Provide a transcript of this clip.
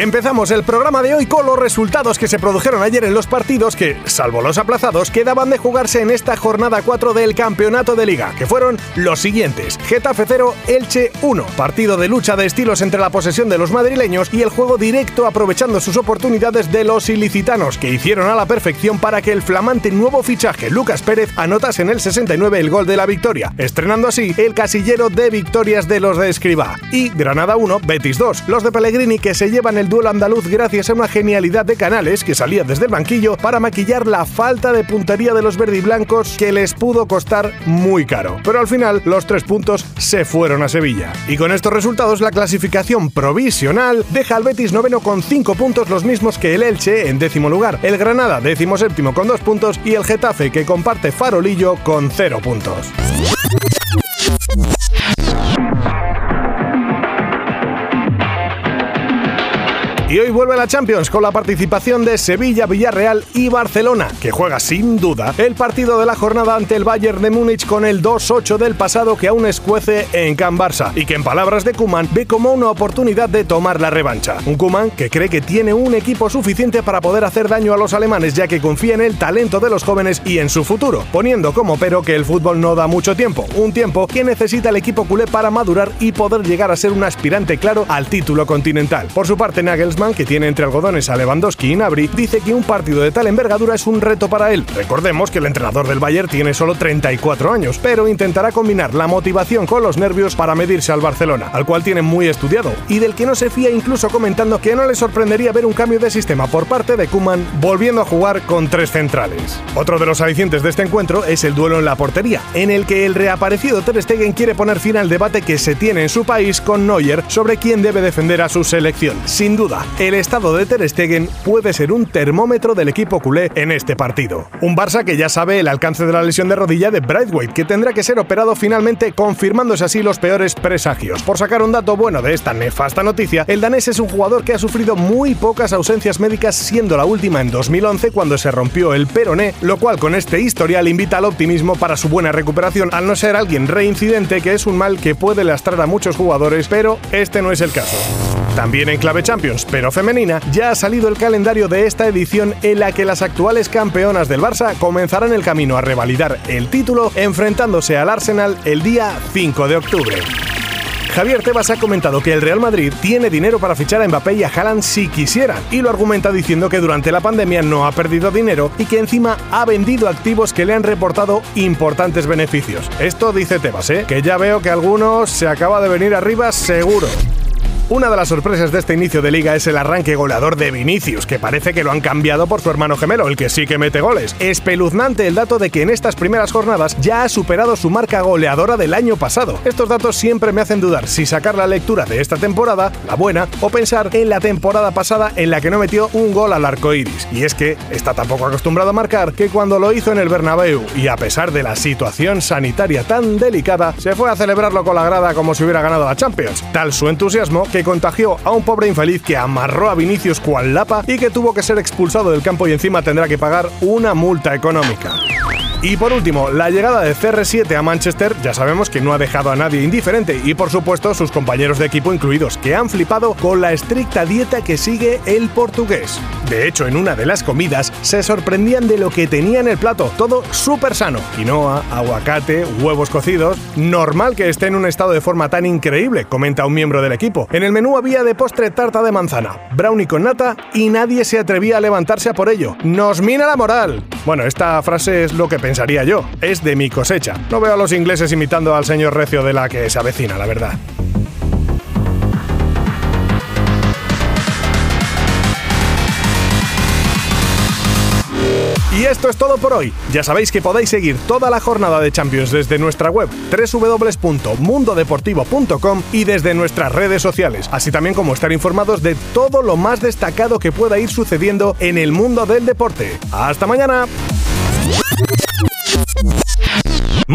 Empezamos el programa de hoy con los resultados que se produjeron ayer en los partidos que, salvo los aplazados, quedaban de jugarse en esta jornada 4 del campeonato de liga, que fueron los siguientes. Getafe 0, Elche 1. Partido de lucha de estilos entre la posesión de los madrileños y el juego directo aprovechando sus oportunidades de los ilicitanos, que hicieron a la perfección para que el flamante nuevo fichaje Lucas Pérez anotase en el 69 el gol de la victoria, estrenando así el casillero de victorias de los de Escribá. Y Granada 1, Betis 2. Los de Pellegrini que se llevan el duelo andaluz gracias a una genialidad de Canales que salía desde el banquillo para maquillar la falta de puntería de los verdiblancos que les pudo costar muy caro. Pero al final los tres puntos se fueron a Sevilla. Y con estos resultados la clasificación provisional deja al Betis noveno con cinco puntos los mismos que el Elche en décimo lugar, el Granada décimo séptimo con dos puntos y el Getafe que comparte farolillo con cero puntos. Y hoy vuelve la Champions con la participación de Sevilla, Villarreal y Barcelona, que juega sin duda el partido de la jornada ante el Bayern de Múnich con el 2-8 del pasado que aún escuece en Can Barça y que en palabras de Kuman ve como una oportunidad de tomar la revancha. Un Kuman que cree que tiene un equipo suficiente para poder hacer daño a los alemanes ya que confía en el talento de los jóvenes y en su futuro, poniendo como pero que el fútbol no da mucho tiempo, un tiempo que necesita el equipo culé para madurar y poder llegar a ser un aspirante claro al título continental. Por su parte, Nagels que tiene entre algodones a Lewandowski y Nabri, dice que un partido de tal envergadura es un reto para él. Recordemos que el entrenador del Bayern tiene solo 34 años, pero intentará combinar la motivación con los nervios para medirse al Barcelona, al cual tiene muy estudiado y del que no se fía incluso comentando que no le sorprendería ver un cambio de sistema por parte de Kuman volviendo a jugar con tres centrales. Otro de los alicientes de este encuentro es el duelo en la portería, en el que el reaparecido Ter Stegen quiere poner fin al debate que se tiene en su país con Neuer sobre quién debe defender a su selección. Sin duda, el estado de Ter Stegen puede ser un termómetro del equipo culé en este partido. Un Barça que ya sabe el alcance de la lesión de rodilla de Brightweight, que tendrá que ser operado finalmente, confirmándose así los peores presagios. Por sacar un dato bueno de esta nefasta noticia, el danés es un jugador que ha sufrido muy pocas ausencias médicas, siendo la última en 2011 cuando se rompió el peroné, lo cual con este historial invita al optimismo para su buena recuperación, al no ser alguien reincidente, que es un mal que puede lastrar a muchos jugadores, pero este no es el caso. También en clave Champions, pero femenina, ya ha salido el calendario de esta edición en la que las actuales campeonas del Barça comenzarán el camino a revalidar el título enfrentándose al Arsenal el día 5 de octubre. Javier Tebas ha comentado que el Real Madrid tiene dinero para fichar a Mbappé y a Haaland si quisiera, y lo argumenta diciendo que durante la pandemia no ha perdido dinero y que encima ha vendido activos que le han reportado importantes beneficios. Esto dice Tebas, ¿eh? que ya veo que algunos se acaba de venir arriba seguro. Una de las sorpresas de este inicio de liga es el arranque goleador de Vinicius, que parece que lo han cambiado por su hermano gemelo, el que sí que mete goles. Espeluznante el dato de que en estas primeras jornadas ya ha superado su marca goleadora del año pasado. Estos datos siempre me hacen dudar si sacar la lectura de esta temporada, la buena, o pensar en la temporada pasada en la que no metió un gol al arco iris. Y es que está tan poco acostumbrado a marcar que cuando lo hizo en el Bernabéu y a pesar de la situación sanitaria tan delicada, se fue a celebrarlo con la grada como si hubiera ganado la Champions. Tal su entusiasmo contagió a un pobre infeliz que amarró a Vinicius cual lapa y que tuvo que ser expulsado del campo y encima tendrá que pagar una multa económica. Y por último, la llegada de CR7 a Manchester ya sabemos que no ha dejado a nadie indiferente y por supuesto sus compañeros de equipo incluidos, que han flipado con la estricta dieta que sigue el portugués. De hecho, en una de las comidas se sorprendían de lo que tenía en el plato, todo súper sano. Quinoa, aguacate, huevos cocidos. Normal que esté en un estado de forma tan increíble, comenta un miembro del equipo. En el menú había de postre tarta de manzana, brownie con nata y nadie se atrevía a levantarse a por ello. ¡Nos mina la moral! Bueno, esta frase es lo que pensaría yo. Es de mi cosecha. No veo a los ingleses imitando al señor Recio de la que se avecina, la verdad. Y esto es todo por hoy. Ya sabéis que podéis seguir toda la jornada de Champions desde nuestra web www.mundodeportivo.com y desde nuestras redes sociales, así también como estar informados de todo lo más destacado que pueda ir sucediendo en el mundo del deporte. ¡Hasta mañana!